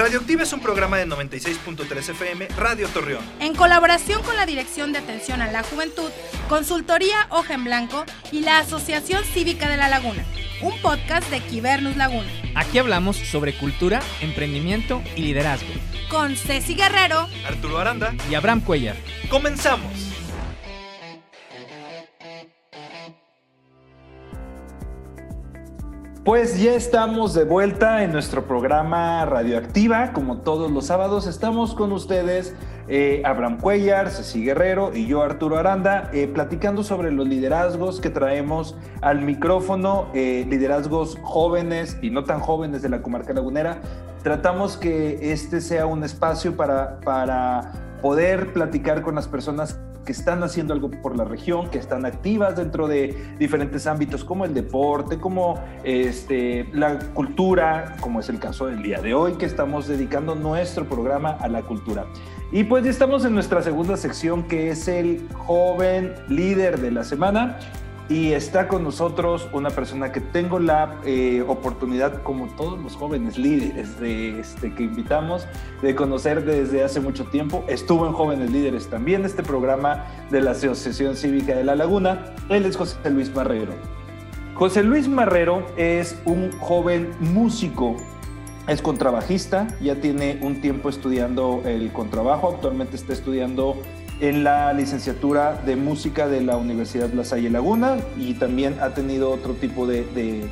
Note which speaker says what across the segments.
Speaker 1: Radioactiva es un programa de 96.3 FM Radio Torreón.
Speaker 2: En colaboración con la Dirección de Atención a la Juventud, Consultoría Hoja en Blanco y la Asociación Cívica de la Laguna. Un podcast de Quibernus Laguna.
Speaker 3: Aquí hablamos sobre cultura, emprendimiento y liderazgo.
Speaker 2: Con Ceci Guerrero,
Speaker 1: Arturo Aranda
Speaker 3: y Abraham Cuellar.
Speaker 1: ¡Comenzamos! Pues ya estamos de vuelta en nuestro programa Radioactiva. Como todos los sábados, estamos con ustedes, eh, Abraham Cuellar, Ceci Guerrero y yo, Arturo Aranda, eh, platicando sobre los liderazgos que traemos al micrófono, eh, liderazgos jóvenes y no tan jóvenes de la comarca lagunera. Tratamos que este sea un espacio para, para poder platicar con las personas que están haciendo algo por la región, que están activas dentro de diferentes ámbitos como el deporte, como este, la cultura, como es el caso del día de hoy, que estamos dedicando nuestro programa a la cultura. Y pues ya estamos en nuestra segunda sección que es el joven líder de la semana y está con nosotros una persona que tengo la eh, oportunidad, como todos los jóvenes líderes de, este, que invitamos, de conocer desde hace mucho tiempo. Estuvo en Jóvenes Líderes también, este programa de la Asociación Cívica de La Laguna. Él es José Luis Marrero. José Luis Marrero es un joven músico es contrabajista, ya tiene un tiempo estudiando el contrabajo, actualmente está estudiando en la licenciatura de música de la Universidad La Salle Laguna y también ha tenido otro tipo de,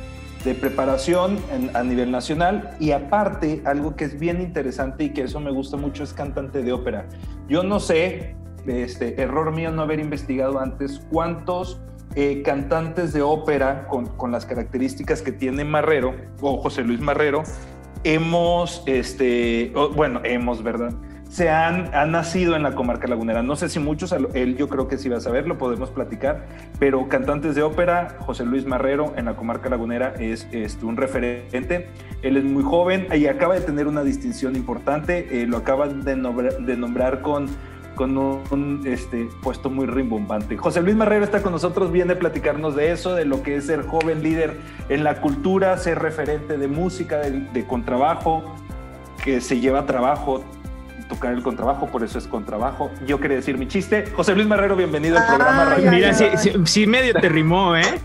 Speaker 1: preparación a nivel nacional y aparte algo que es bien interesante y que eso me gusta mucho es cantante de ópera. Yo no sé, este error mío no haber investigado antes cuántos eh, cantantes de ópera con, las características que tiene Marrero o José Luis Marrero hemos, este, bueno, hemos, ¿verdad? Se han, nacido en la comarca lagunera. No sé si muchos, él yo creo que sí va a saber, lo podemos platicar, pero cantantes de ópera, José Luis Marrero en la comarca lagunera es, un referente. Él es muy joven y acaba de tener una distinción importante, eh, lo acaban de nombrar, con, con un, este, puesto muy rimbombante. José Luis Marrero está con nosotros, viene a platicarnos de eso, de lo que es ser joven líder en la cultura, ser referente de música, de, de contrabajo, que se lleva trabajo tocar el contrabajo, por eso es contrabajo. Yo quería decir mi chiste. José Luis Marrero, bienvenido al programa
Speaker 3: Radio. Mira, sí, medio te rimó, ¿eh?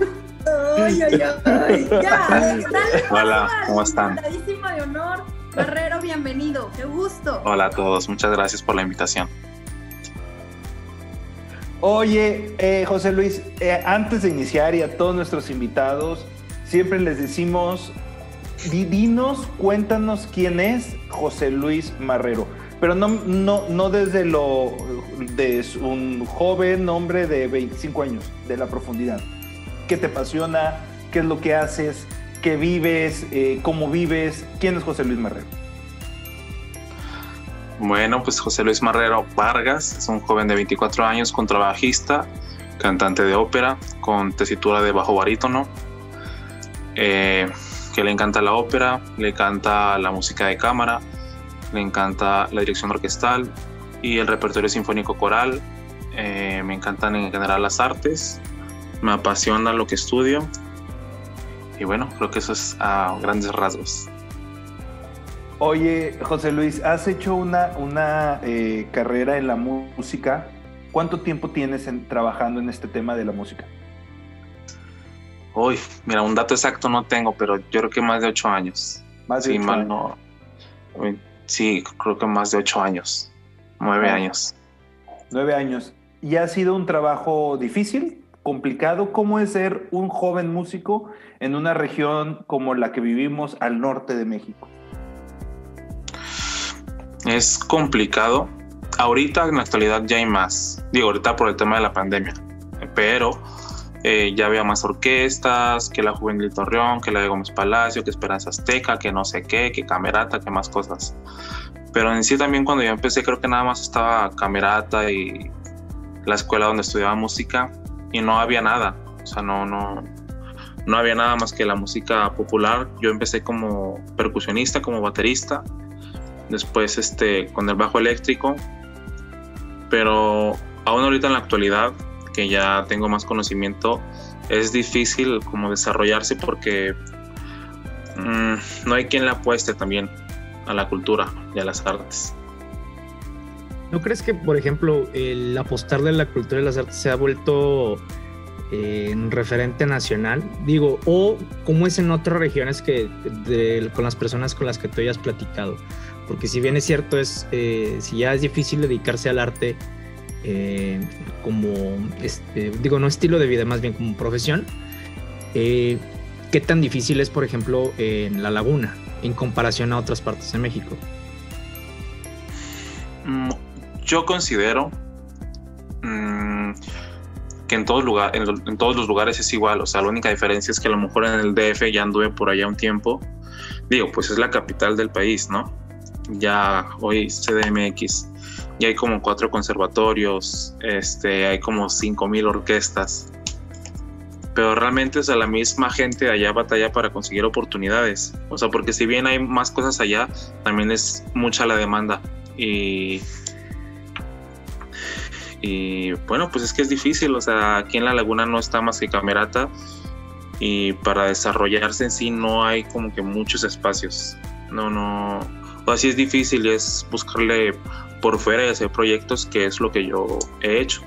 Speaker 2: Ay, ay, ay. Ya,
Speaker 4: Hola, ¿cómo están?
Speaker 2: de honor. Marrero, bienvenido. Qué gusto.
Speaker 4: Hola a todos, muchas gracias por la invitación.
Speaker 1: Oye, eh, José Luis, eh, antes de iniciar y a todos nuestros invitados, siempre les decimos, dinos, cuéntanos quién es José Luis Marrero pero no, no, no desde lo de un joven hombre de 25 años, de la profundidad. ¿Qué te apasiona? ¿Qué es lo que haces? ¿Qué vives? Eh, ¿Cómo vives? ¿Quién es José Luis Marrero?
Speaker 4: Bueno, pues José Luis Marrero Vargas es un joven de 24 años, contrabajista, cantante de ópera, con tesitura de bajo barítono, eh, que le encanta la ópera, le encanta la música de cámara, me encanta la dirección orquestal y el repertorio sinfónico coral, eh, me encantan en general las artes, me apasiona lo que estudio y bueno, creo que eso es a grandes rasgos.
Speaker 1: Oye, José Luis, has hecho una, una eh, carrera en la música. ¿Cuánto tiempo tienes trabajando en este tema de la música?
Speaker 4: Uy, mira, un dato exacto no tengo, pero yo creo que más de ocho años.
Speaker 1: Más de
Speaker 4: sí,
Speaker 1: ocho años.
Speaker 4: No, Sí, creo que más de ocho años, nueve años.
Speaker 1: Nueve años. ¿Y ha sido un trabajo difícil, complicado? ¿Cómo es ser un joven músico en una región como la que vivimos al norte de México?
Speaker 4: Es complicado. Ahorita en la actualidad ya hay más. Digo, ahorita por el tema de la pandemia. Pero eh, ya había más orquestas, que la Juvenil Torreón, que la de Gómez Palacio, que Esperanza Azteca, que no sé qué, que Camerata, que más cosas. Pero en sí también cuando yo empecé creo que nada más estaba Camerata y la escuela donde estudiaba música y no había nada. O sea, no, no, no había nada más que la música popular. Yo empecé como percusionista, como baterista, después este, con el bajo eléctrico, pero aún ahorita en la actualidad que ya tengo más conocimiento, es difícil como desarrollarse porque mm, no hay quien le apueste también. a la cultura y a las artes.
Speaker 5: ¿No crees que, por ejemplo, el apostarle a la cultura y las artes se ha vuelto eh, en referente nacional? Digo, o cómo es en otras regiones que con las personas con las que tú hayas platicado. Porque si bien es cierto, es eh, si ya es difícil dedicarse al arte eh, como, este, digo, no estilo de vida, más bien como profesión, ¿qué tan difícil es, por ejemplo, en La Laguna en comparación a otras partes de México?
Speaker 4: Mm, yo considero mm, que en todos, lugar, en, todos los lugares es igual. O sea, la única diferencia es que a lo mejor en el DF ya anduve por allá un tiempo. Digo, pues es la capital del país, ¿no? Ya hoy CDMX. Ya hay como cuatro conservatorios, este, hay como cinco mil orquestas. Pero realmente, o sea, la misma gente allá batalla para conseguir oportunidades. O sea, porque si bien hay más cosas allá, también es mucha la demanda. Y y bueno, pues es que es difícil, o sea, aquí en la laguna no está más que camerata y para desarrollarse en sí no hay como que muchos espacios. No, no, o así es difícil es buscarle por fuera y hacer proyectos, que es lo que yo he hecho.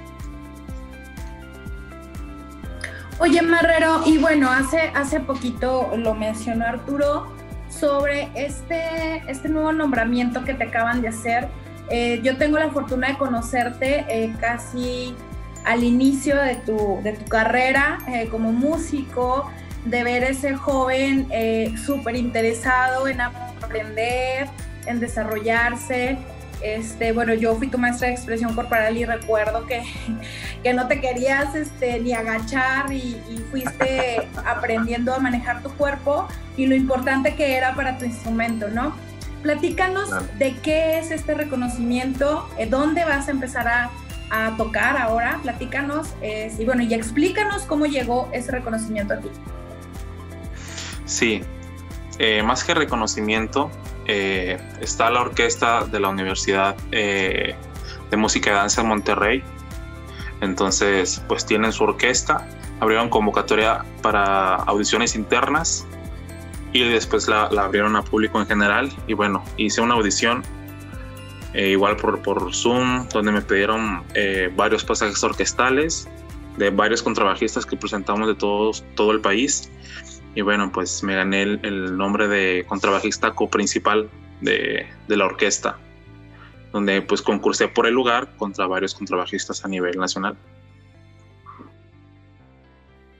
Speaker 2: Oye, Marrero, y bueno, hace, hace poquito lo mencionó Arturo sobre este, este nuevo nombramiento que te acaban de hacer eh, yo tengo la fortuna de conocerte eh, casi al inicio de tu, de tu carrera eh, como músico, de ver ese joven súper interesado en aprender, en desarrollarse. Este, bueno, yo fui tu maestra de expresión corporal y recuerdo que, que no te querías este, ni agachar y, y fuiste aprendiendo a manejar tu cuerpo y lo importante que era para tu instrumento, ¿no? Platícanos de qué es este reconocimiento, eh, dónde vas a empezar a, tocar ahora, platícanos y bueno, y explícanos cómo llegó ese reconocimiento a ti.
Speaker 4: Sí, eh, más que reconocimiento, eh, está la orquesta de la Universidad de Música y Danza en Monterrey. Entonces, pues tienen su orquesta, abrieron convocatoria para audiciones internas y después la, abrieron a público en general y bueno, hice una audición eh, igual por, por Zoom donde me pidieron eh, varios pasajes orquestales de varios contrabajistas que presentamos de todos, todo el país y bueno, pues me gané el, nombre de contrabajista coprincipal de, de la orquesta donde pues concursé por el lugar contra varios contrabajistas a nivel nacional.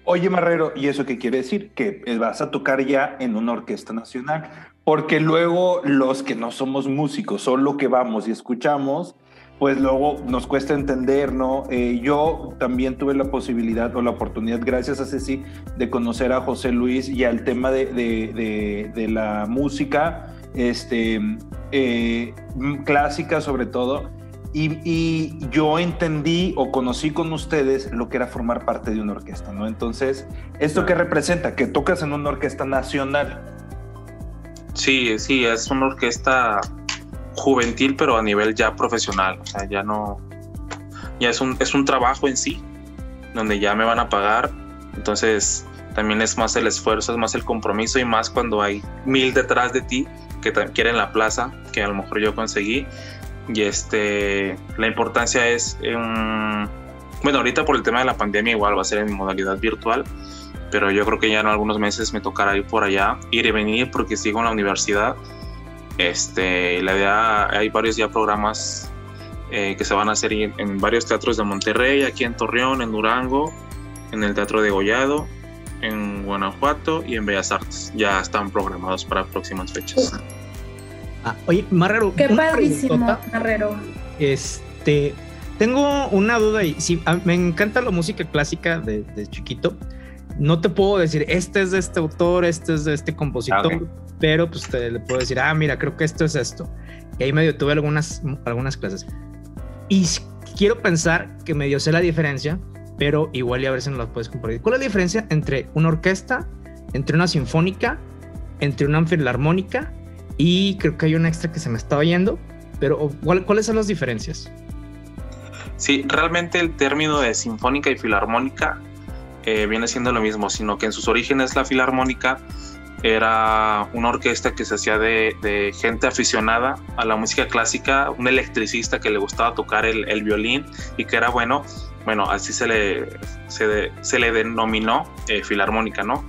Speaker 1: Oye, Marrero, ¿y eso qué quiere decir? Que vas a tocar ya en una orquesta nacional, porque luego los que no somos músicos, solo que vamos y escuchamos, pues luego nos cuesta entender, ¿no? Eh, yo también tuve la posibilidad o la oportunidad, gracias a Ceci, de conocer a José Luis y al tema de, la música este, eh, clásica sobre todo. Y, yo entendí o conocí con ustedes lo que era formar parte de una orquesta, ¿no? Entonces, ¿esto qué representa? Que tocas en una orquesta nacional.
Speaker 4: Sí, sí, es una orquesta juvenil, pero a nivel ya profesional. O sea, ya no. Ya es un, es un trabajo en sí, donde ya me van a pagar. Entonces, también es más el esfuerzo, es más el compromiso y más cuando hay mil detrás de ti que quieren la plaza, que a lo mejor yo conseguí y este, la importancia es, bueno, ahorita por el tema de la pandemia igual va a ser en modalidad virtual, pero yo creo que ya en algunos meses me tocará ir por allá, ir y venir porque sigo en la universidad. Este, la idea, hay varios ya programas eh, que se van a hacer en, varios teatros de Monterrey, aquí en Torreón, en Durango, en el Teatro de Gollado, en Guanajuato y en Bellas Artes. Ya están programados para próximas fechas.
Speaker 5: Ah, oye, Marrero.
Speaker 2: Qué padrísimo, Marrero.
Speaker 5: Este, tengo una duda y sí, me encanta la música clásica de, chiquito. No te puedo decir, este es de este autor, este es de este compositor, pero pues te le puedo decir, ah, mira, creo que esto es esto. Y ahí medio tuve algunas, algunas clases. Y quiero pensar que medio sé la diferencia, pero igual y a ver si nos la puedes compartir. ¿Cuál es la diferencia entre una orquesta, entre una sinfónica, entre una filarmónica y creo que hay un extra que se me estaba yendo, pero ¿cuáles son las diferencias?
Speaker 4: Sí, realmente el término de sinfónica y filarmónica eh, viene siendo lo mismo, sino que en sus orígenes la filarmónica era una orquesta que se hacía de, gente aficionada a la música clásica, un electricista que le gustaba tocar el, violín y que era bueno, bueno, así se le, se, le denominó eh, filarmónica, ¿no?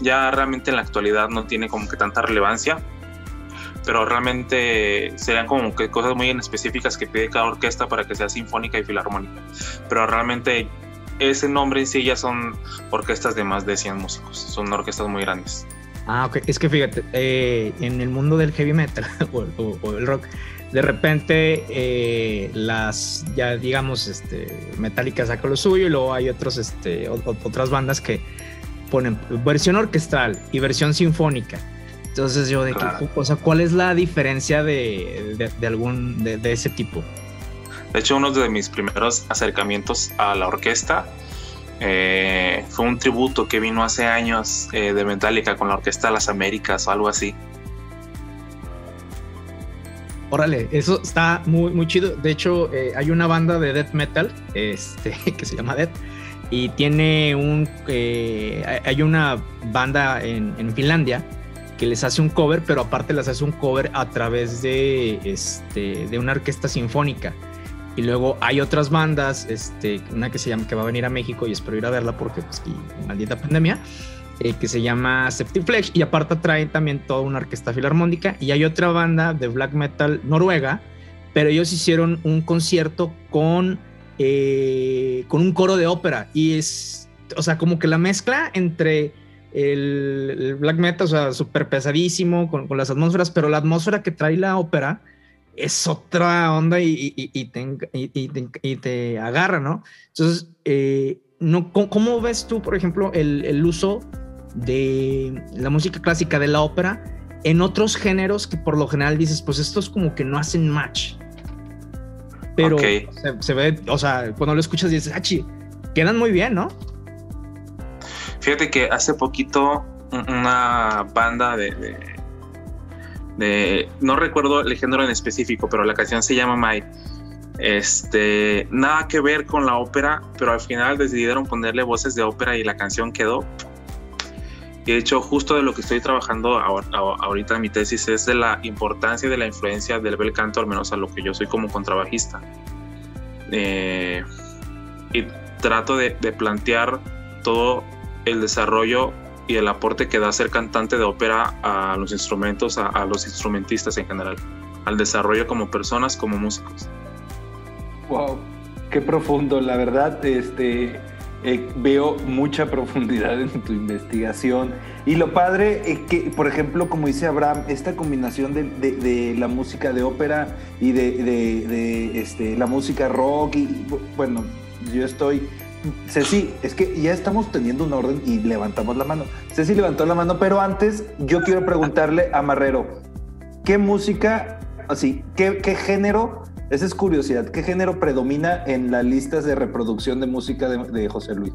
Speaker 4: Ya realmente en la actualidad no tiene como que tanta relevancia, pero realmente serían como que cosas muy específicas que pide cada orquesta para que sea sinfónica y filarmónica. Pero realmente ese nombre en sí ya son orquestas de más de 100 músicos, son orquestas muy grandes.
Speaker 5: Ah, ok. Es que fíjate, eh, en el mundo del heavy metal o, el rock, de repente eh, las, ya digamos, este, Metallica saca lo suyo y luego hay otros, este, otras bandas que ponen versión orquestal y versión sinfónica. Entonces yo de o sea, ¿cuál es la diferencia de, de, algún de, de, ese tipo?
Speaker 4: De hecho, uno de mis primeros acercamientos a la orquesta eh, fue un tributo que vino hace años eh, de Metallica con la Orquesta de las Américas o algo así.
Speaker 5: Órale, eso está muy, muy chido. De hecho, eh, hay una banda de death metal este, que se llama Death y tiene un. hay una banda en, en, Finlandia que les hace un cover, pero aparte les hace un cover a través de, este, de una orquesta sinfónica. Y luego hay otras bandas, este, una que se llama, que va a venir a México y espero ir a verla porque, pues, maldita pandemia, eh, que se llama Septiflex. Y aparte trae también toda una orquesta filarmónica. Y hay otra banda de black metal noruega, pero ellos hicieron un concierto con, eh, con un coro de ópera. Y es, o sea, como que la mezcla entre el, black metal, o sea, súper pesadísimo con, con las atmósferas, pero la atmósfera que trae la ópera es otra onda y, y, te, y, te, agarra, ¿no? Entonces, eh, no, ¿cómo, ves tú, por ejemplo, el, el, uso de la música clásica de la ópera en otros géneros que por lo general dices, pues estos como que no hacen match? Pero se, ve, o sea, cuando lo escuchas dices, ah, quedan muy bien, ¿no?
Speaker 4: Fíjate que hace poquito una banda de no recuerdo el género en específico, pero la canción se llama My. Este, nada que ver con la ópera, pero al final decidieron ponerle voces de ópera y la canción quedó. de hecho, justo de lo que estoy trabajando ahorita en mi tesis es de la importancia de la influencia del bel canto, al menos a lo que yo soy como contrabajista. Eh, y trato de, de plantear todo el desarrollo y el aporte que da ser cantante de ópera a los instrumentos, a, los instrumentistas en general, al desarrollo como personas, como músicos.
Speaker 1: Wow, qué profundo, la verdad, este, eh, veo mucha profundidad en tu investigación. Y lo padre es que, por ejemplo, como dice Abraham, esta combinación de, la música de ópera y de, este, la música rock, y bueno, yo estoy Ceci, es que ya estamos teniendo un orden y levantamos la mano. Ceci levantó la mano, pero antes yo quiero preguntarle a Marrero, ¿qué música, así, qué, qué género, esa es curiosidad, qué género predomina en las listas de reproducción de música de, José Luis?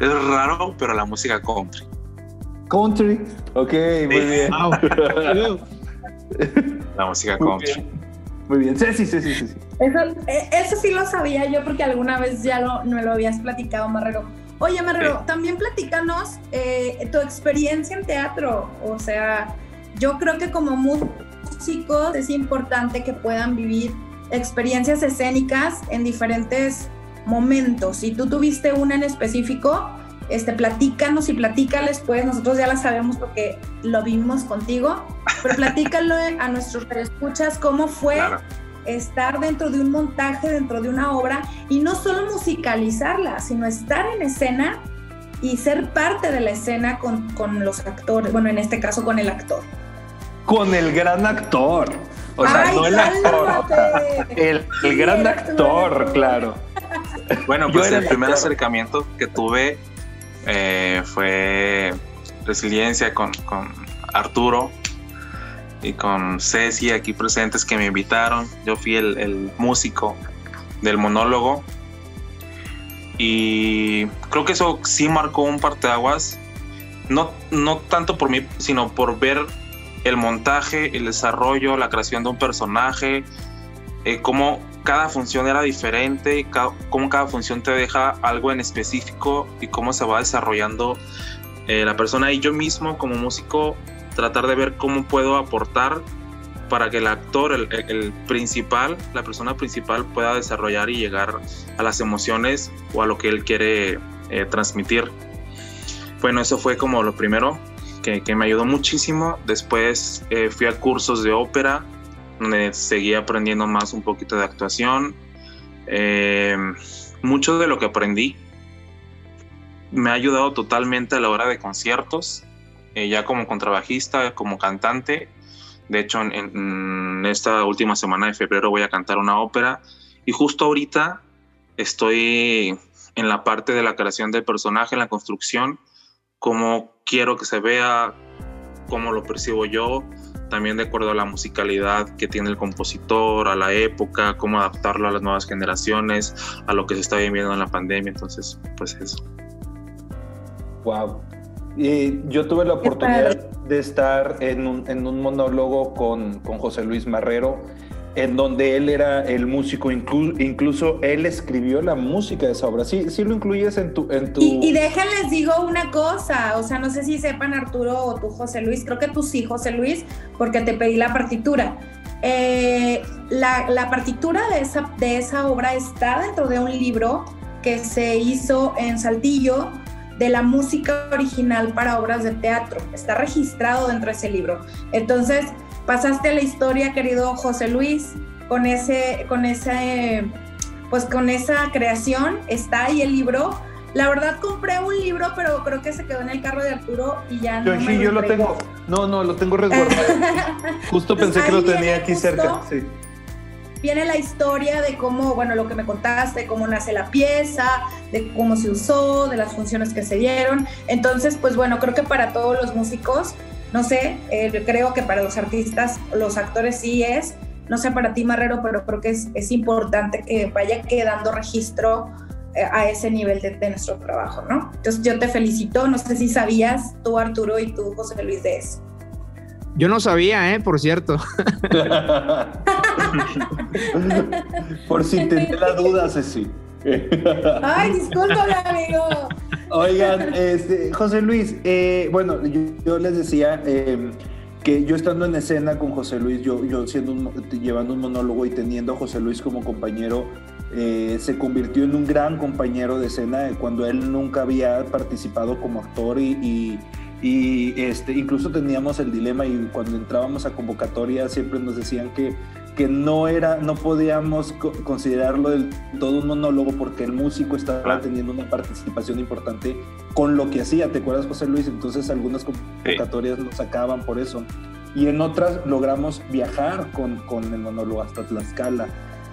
Speaker 4: Es raro, pero la música country.
Speaker 1: Country, ok, muy bien.
Speaker 4: la música country.
Speaker 1: Muy bien, sí, sí, sí, sí. sí.
Speaker 2: Eso, eh, eso sí lo sabía yo porque alguna vez ya lo, no lo habías platicado, Marrero. Oye, Marrero, también platícanos eh, tu experiencia en teatro. O sea, yo creo que como músicos es importante que puedan vivir experiencias escénicas en diferentes momentos. Si tú tuviste una en específico, este, platícanos y platícales, pues nosotros ya la sabemos porque lo vimos contigo, pero platícalo a nuestros escuchas cómo fue estar dentro de un montaje, dentro de una obra y no solo musicalizarla, sino estar en escena y ser parte de la escena con, con los actores, bueno, en este caso con el actor.
Speaker 1: Con el gran actor. O sea, no el actor. El, el gran actor, claro.
Speaker 4: Bueno, pues el primer acercamiento que tuve eh, fue Resiliencia con, con Arturo, y con Ceci aquí presentes que me invitaron. Yo fui el, músico del monólogo y creo que eso sí marcó un parteaguas. No, no tanto por mí, sino por ver el montaje, el desarrollo, la creación de un personaje, eh, cómo cada función era diferente, cómo cada función te deja algo en específico y cómo se va desarrollando eh, la persona y yo mismo como músico tratar de ver cómo puedo aportar para que el actor, el, principal, la persona principal pueda desarrollar y llegar a las emociones o a lo que él quiere eh, transmitir. Bueno, eso fue como lo primero que, me ayudó muchísimo. Después eh, fui a cursos de ópera, donde seguí aprendiendo más un poquito de actuación. Eh, mucho de lo que aprendí me ha ayudado totalmente a la hora de conciertos, ya como contrabajista, como cantante de hecho, en, esta última semana de febrero voy a cantar una ópera y justo ahorita estoy en la parte de la creación del personaje, en la construcción, cómo quiero que se vea, cómo lo percibo yo, también de acuerdo a la musicalidad que tiene el compositor, a la época, cómo adaptarlo a las nuevas generaciones, a lo que se está viviendo en la pandemia. Entonces, pues eso.
Speaker 1: Wow. Y yo tuve la oportunidad de estar en un, en un monólogo con, con, José Luis Marrero, en donde él era el músico, incluso él escribió la música de esa obra. Sí, sí lo incluyes en tu... En tu...
Speaker 2: Y, y déjenles digo una cosa, o sea, no sé si sepan Arturo o tú José Luis, creo que tú sí José Luis, porque te pedí la partitura. Eh, la, la, partitura de esa, de esa obra está dentro de un libro que se hizo en Saltillo, de la música original para obras de teatro. Está registrado dentro de ese libro. Entonces, pasaste la historia, querido José Luis, con ese, con ese, pues con esa creación. Está ahí el libro. La verdad compré un libro, pero creo que se quedó en el carro de Arturo y ya no.
Speaker 1: Sí, yo lo tengo. No, no, lo tengo resguardado. Justo pensé que lo tenía aquí cerca. Sí
Speaker 2: viene la historia de cómo, bueno, lo que me contaste, cómo nace la pieza, de cómo se usó, de las funciones que se dieron. Entonces, pues bueno, creo que para todos los músicos, no sé, eh, creo que para los artistas, los actores sí es, no sé para ti Marrero, pero creo que es, es importante que vaya quedando registro eh, a ese nivel de, de, nuestro trabajo, ¿no? Entonces yo te felicito, no sé si sabías tú Arturo y tú José Luis de eso.
Speaker 5: Yo no sabía, ¿eh? Por cierto.
Speaker 1: Por si tenía la duda, Ceci.
Speaker 2: Ay, discúlpame, amigo.
Speaker 1: Oigan, este, José Luis, eh, bueno, yo, les decía em, que yo estando en escena con José Luis, yo, yo siendo llevando un monólogo y teniendo a José Luis como compañero, eh, se convirtió en un gran compañero de escena cuando él nunca había participado como actor y y este, incluso teníamos el dilema y cuando entrábamos a convocatoria siempre nos decían que, que no, era, no podíamos considerarlo del todo un monólogo porque el músico estaba teniendo una participación importante con lo que hacía. ¿Te acuerdas, José Luis? Entonces algunas convocatorias lo sacaban por eso. Y en otras logramos viajar con, con el monólogo hasta Tlaxcala.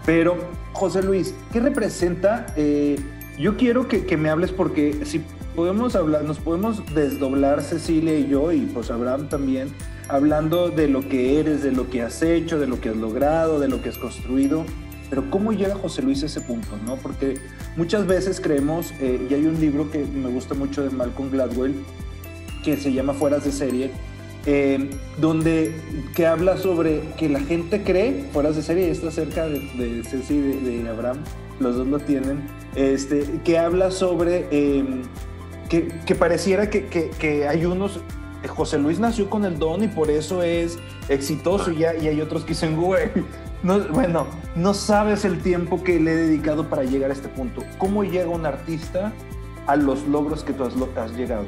Speaker 1: Pero, José Luis, ¿qué representa? Eh, yo quiero que, que, me hables porque si podemos hablar, nos podemos desdoblar Cecilia y yo, y pues Abraham también, hablando de lo que eres, de lo que has hecho, de lo que has logrado, de lo que has construido. Pero ¿cómo llega José Luis a ese punto? ¿no? Porque muchas veces creemos, eh, y hay un libro que me gusta mucho de Malcolm Gladwell, que se llama Fueras de Serie, eh, donde que habla sobre que la gente cree, Fueras de Serie, está cerca de, de Ceci y de, Abraham, los dos lo tienen, este, que habla sobre... Eh, que, pareciera que, hay unos, José Luis nació con el don y por eso es exitoso y, y hay otros que dicen, güey, no, bueno, no sabes el tiempo que le he dedicado para llegar a este punto. ¿Cómo llega un artista a los logros que tú has, llegado?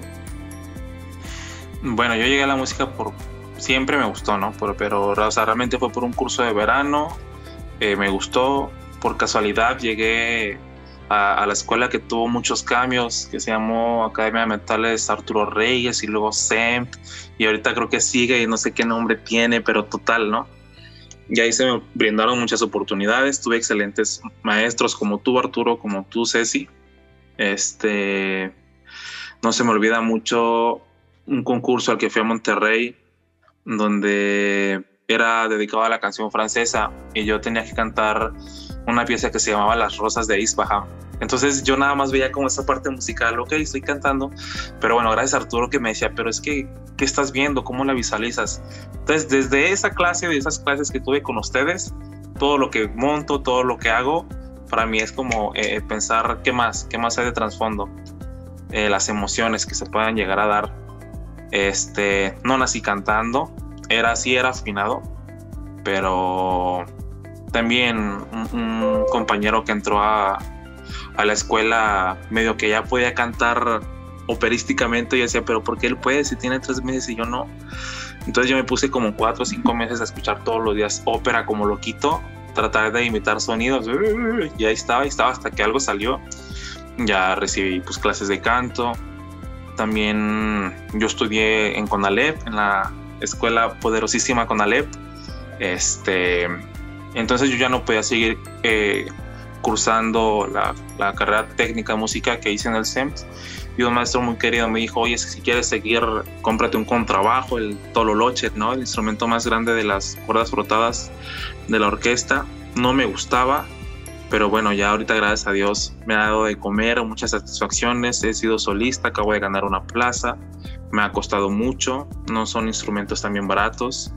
Speaker 4: Bueno, yo llegué a la música por, siempre me gustó, ¿no? pero realmente fue por un curso de verano, eh, me gustó, por casualidad llegué a, la escuela que tuvo muchos cambios, que se llamó Academia de Metales Arturo Reyes y luego SEMP, y ahorita creo que sigue y no sé qué nombre tiene, pero total, ¿no? Y ahí se me brindaron muchas oportunidades, tuve excelentes maestros como tú, Arturo, como tú, Ceci. Este, no se me olvida mucho un concurso al que fui a Monterrey, donde era dedicado a la canción francesa y yo tenía que cantar una pieza que se llamaba Las Rosas de Ispahan. Entonces yo nada más veía como esa parte musical, ok, estoy cantando, pero bueno, gracias a Arturo que me decía, pero es que, ¿qué estás viendo? ¿Cómo la visualizas? Entonces, desde esa clase, de esas clases que tuve con ustedes, todo lo que monto, todo lo que hago, para mí es como eh, pensar qué más, qué más hay de trasfondo. eh, las emociones que se puedan llegar a dar. Este, no nací cantando, era así, era afinado, pero también un, compañero que entró a, a, la escuela medio que ya podía cantar operísticamente y decía, pero ¿por qué él puede si tiene tres meses y yo no? Entonces yo me puse como cuatro o cinco meses a escuchar todos los días ópera como loquito, tratar de imitar sonidos y ahí estaba, ahí estaba hasta que algo salió. Ya recibí pues clases de canto. También yo estudié en Conalep, en la escuela poderosísima Conalep. Este, entonces yo ya no podía seguir eh, cursando la, la, carrera técnica música que hice en el SEMS y un maestro muy querido me dijo, oye, si quieres seguir, cómprate un contrabajo, el tololoche, ¿no? El instrumento más grande de las cuerdas frotadas de la orquesta. No me gustaba, pero bueno, ya ahorita gracias a Dios me ha dado de comer muchas satisfacciones, he sido solista, acabo de ganar una plaza, me ha costado mucho, no son instrumentos también baratos,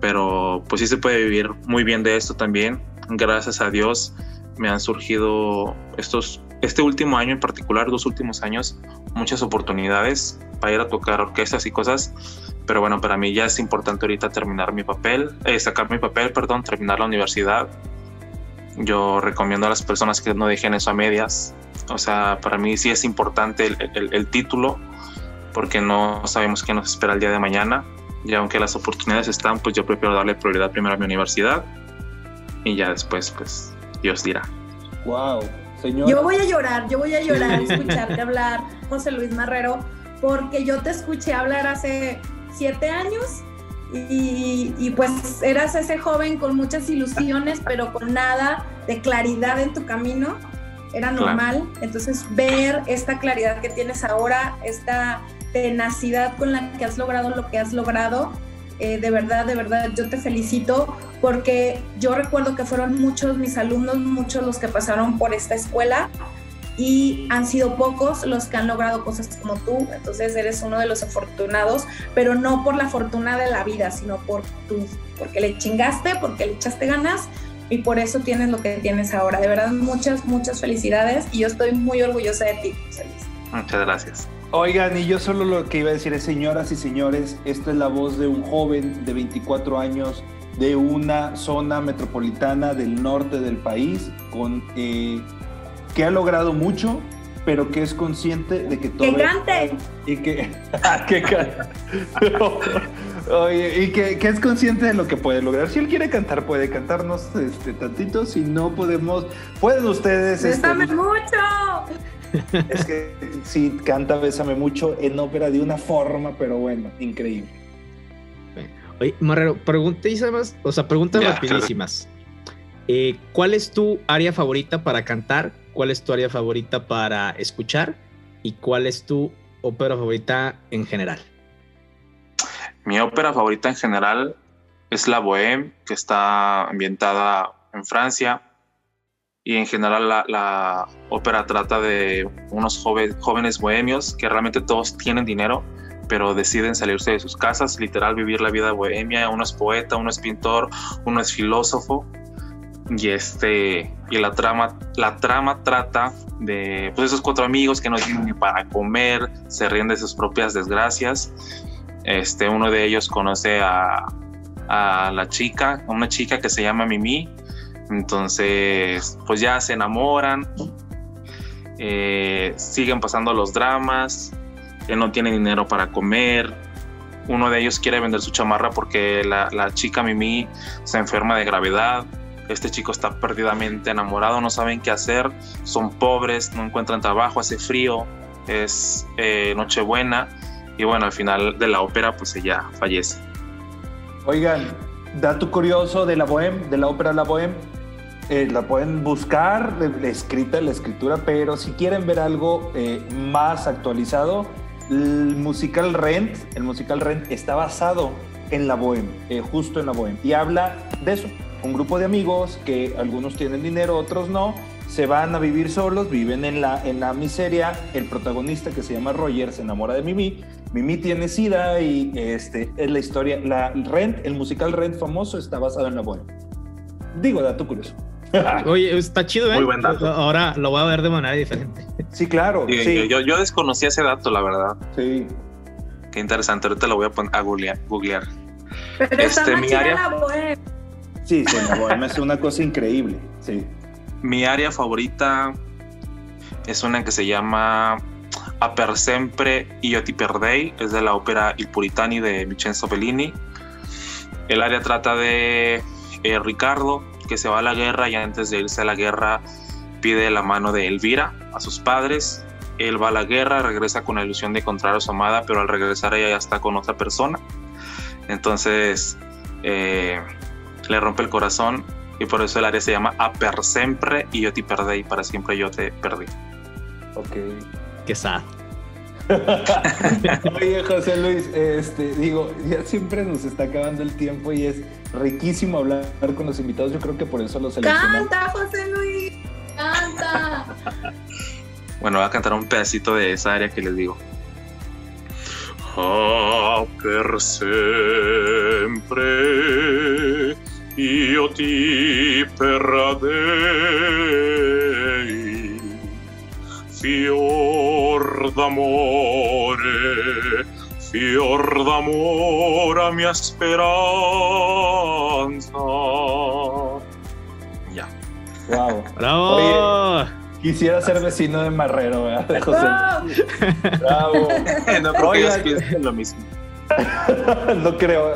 Speaker 4: pero pues sí se puede vivir muy bien de esto también. Gracias a Dios me han surgido estos este último año en particular, dos últimos años, muchas oportunidades para ir a tocar orquestas y cosas. Pero bueno, para mí ya es importante ahorita terminar mi papel, eh, sacar mi papel, perdón, terminar la universidad. Yo recomiendo a las personas que no dejen eso a medias. O sea, para mí sí es importante el, el título, porque no sabemos qué nos espera el día de mañana. Y aunque las oportunidades están, pues yo prefiero darle prioridad primero a mi universidad y ya después, pues Dios dirá.
Speaker 1: Wow,
Speaker 2: yo voy a llorar, yo voy a llorar escucharte hablar, José Luis Marrero, porque yo te escuché hablar hace siete años y, y, pues eras ese joven con muchas ilusiones, pero con nada de claridad en tu camino. Era normal. Entonces, ver esta claridad que tienes ahora, esta tenacidad con la que has logrado lo que has logrado, eh, de verdad, de verdad, yo te felicito porque yo recuerdo que fueron muchos mis alumnos, muchos los que pasaron por esta escuela y han sido pocos los que han logrado cosas como tú, entonces eres uno de los afortunados, pero no por la fortuna de la vida, sino por tú, porque le chingaste, porque le echaste ganas y por eso tienes lo que tienes ahora. De verdad, muchas, muchas felicidades y yo estoy muy orgullosa de ti,
Speaker 4: Muchas gracias.
Speaker 1: Oigan, y yo solo lo que iba a decir es, señoras y señores, esta es la voz de un joven de 24 años de una zona metropolitana del norte del país, con, eh, que ha logrado mucho, pero que es consciente de que todo...
Speaker 2: ¡Que cante!
Speaker 1: Y que... Ah, que Oye, y que, que, es consciente de lo que puede lograr. Si él quiere cantar, puede cantarnos este, tantito. Si no podemos, pueden ustedes...
Speaker 2: Este, mucho!
Speaker 1: Es que sí, canta Bésame mucho en ópera de una forma, pero bueno, increíble.
Speaker 5: Oye, Marrero, preguntas, o sea, preguntas rapidísimas. Eh, ¿Cuál es tu área favorita para cantar? ¿Cuál es tu área favorita para escuchar? ¿Y cuál es tu ópera favorita en general?
Speaker 4: Mi ópera favorita en general es La Bohème, que está ambientada en Francia y en general la, ópera trata de unos jóvenes bohemios que realmente todos tienen dinero, pero deciden salirse de sus casas, literal vivir la vida bohemia. Uno es poeta, uno es pintor, uno es filósofo. Y este y la trama la trama trata de pues, esos cuatro amigos que no tienen ni para comer, se ríen de sus propias desgracias. Este uno de ellos conoce a, a la chica, una chica que se llama Mimi, entonces, pues ya se enamoran, eh, siguen pasando los dramas, él no tiene dinero para comer, uno de ellos quiere vender su chamarra porque la, chica Mimi se enferma de gravedad, este chico está perdidamente enamorado, no saben qué hacer, son pobres, no encuentran trabajo, hace frío, es eh, Nochebuena. Y bueno, al final de la ópera pues ella fallece.
Speaker 1: Oigan, dato curioso de la Bohème, de la ópera La Bohème, eh, la pueden buscar escrita, la escritura, pero si quieren ver algo eh, más actualizado, el musical Rent, el musical Rent está basado en la Bohème, eh, justo en la Bohème, y habla de eso. Un grupo de amigos que algunos tienen dinero, otros no, se van a vivir solos, viven en la, en la miseria. El protagonista que se llama Roger se enamora de Mimi. Mimi tiene sida y este, es la historia. La Rent, el musical Rent famoso está basado en la Bohème. Digo, dato curioso.
Speaker 5: Oye, está chido, ¿eh?
Speaker 4: Muy buen dato.
Speaker 5: Ahora lo voy a ver de manera diferente.
Speaker 1: Sí, claro.
Speaker 4: Sí,
Speaker 1: sí.
Speaker 4: Yo, yo desconocí ese dato, la verdad.
Speaker 1: sí.
Speaker 4: Qué interesante. Ahorita lo voy a, poner, a googlear. googlear.
Speaker 2: Pero está
Speaker 4: Este, mi área-
Speaker 2: la.
Speaker 1: Sí, sí, la bohemia es una cosa increíble. Sí.
Speaker 4: Mi área favorita es una que se llama A per sempre io ti perdei, es de la ópera Il Puritani de Vincenzo Bellini. El área trata de eh, Ricardo, que se va a la guerra y antes de irse a la guerra pide la mano de Elvira a sus padres. Él va a la guerra, regresa con la ilusión de encontrar a su amada, pero al regresar ella ya está con otra persona. Entonces eh, le rompe el corazón y por eso el área se llama A per sempre y yo te perdí, para siempre yo te perdí.
Speaker 1: Ok.
Speaker 5: Qué sad.
Speaker 1: Oye, José Luis, este, digo, ya siempre nos está acabando el tiempo y es riquísimo hablar con los invitados. Yo creo que por eso los seleccionamos.
Speaker 2: Canta, José Luis. Canta.
Speaker 4: Bueno, voy a cantar un pedacito de esa área que les digo. A per sempre io ti perdei fior d'amore fior d'amore a mia speranza
Speaker 5: ¡Bravo!
Speaker 1: Quisiera ser vecino de Marrero, ¿verdad? De José
Speaker 2: ¡Bravo!
Speaker 4: No creo que ellos
Speaker 1: Oigan.
Speaker 4: piensen lo mismo
Speaker 1: no creo.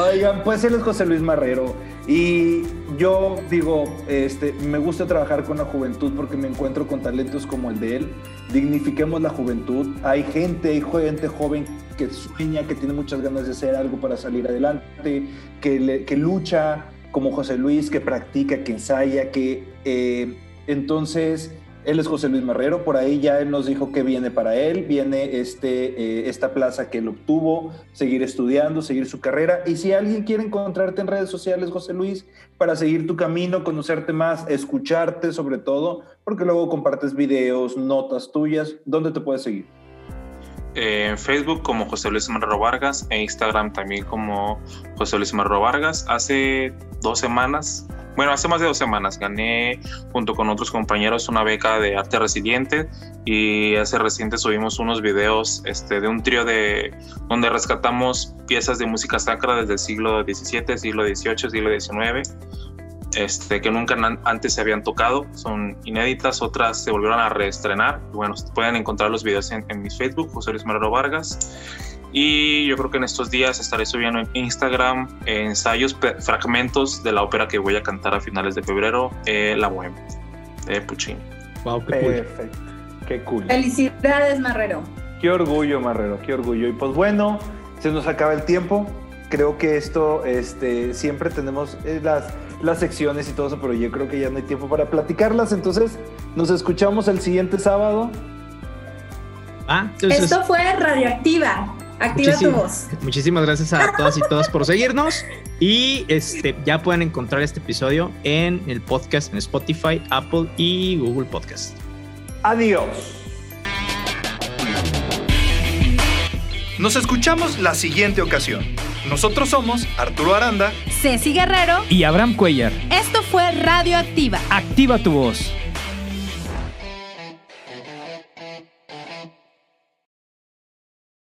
Speaker 1: Oigan, pues él es José Luis Marrero. Y yo digo, este, me gusta trabajar con la juventud porque me encuentro con talentos como el de él. Dignifiquemos la juventud. Hay gente, hay gente joven que sueña, que tiene muchas ganas de hacer algo para salir adelante, que, le- que lucha como José Luis, que practica, que ensaya, que eh, entonces él es José Luis Marrero, por ahí ya él nos dijo que viene para él, viene este, eh, esta plaza que él obtuvo, seguir estudiando, seguir su carrera. Y si alguien quiere encontrarte en redes sociales, José Luis, para seguir tu camino, conocerte más, escucharte sobre todo, porque luego compartes videos, notas tuyas, ¿dónde te puedes seguir?
Speaker 4: Eh, en Facebook como José Luis Marrero Vargas e Instagram también como José Luis Marrero Vargas. Hace dos semanas, bueno, hace más de dos semanas gané junto con otros compañeros una beca de arte resiliente y hace reciente subimos unos videos este, de un trío de donde rescatamos piezas de música sacra desde el siglo XVII, siglo XVIII, siglo XIX. Este, que nunca antes se habían tocado, son inéditas, otras se volvieron a reestrenar. Bueno, pueden encontrar los videos en, en mi Facebook, José Luis Marrero Vargas. Y yo creo que en estos días estaré subiendo en Instagram ensayos, fragmentos de la ópera que voy a cantar a finales de febrero, eh, La Bohème, de Puccini.
Speaker 5: Wow, qué cool.
Speaker 1: Perfecto, qué cool.
Speaker 2: Felicidades, Marrero.
Speaker 1: Qué orgullo, Marrero, qué orgullo. Y pues bueno, se nos acaba el tiempo. Creo que esto, este, siempre tenemos eh, las, las secciones y todo eso, pero yo creo que ya no hay tiempo para platicarlas. Entonces, nos escuchamos el siguiente sábado.
Speaker 5: Ah, entonces,
Speaker 2: Esto fue Radioactiva. Activa tu voz.
Speaker 5: muchísimas gracias a todas y todas por seguirnos. Y este ya pueden encontrar este episodio en el podcast en Spotify, Apple y Google Podcast.
Speaker 1: Adiós.
Speaker 6: Nos escuchamos la siguiente ocasión. Nosotros somos Arturo Aranda
Speaker 7: Ceci Guerrero.
Speaker 3: Y Abraham Cuellar,
Speaker 7: Esto fue Radioactiva.
Speaker 3: activa tu voz.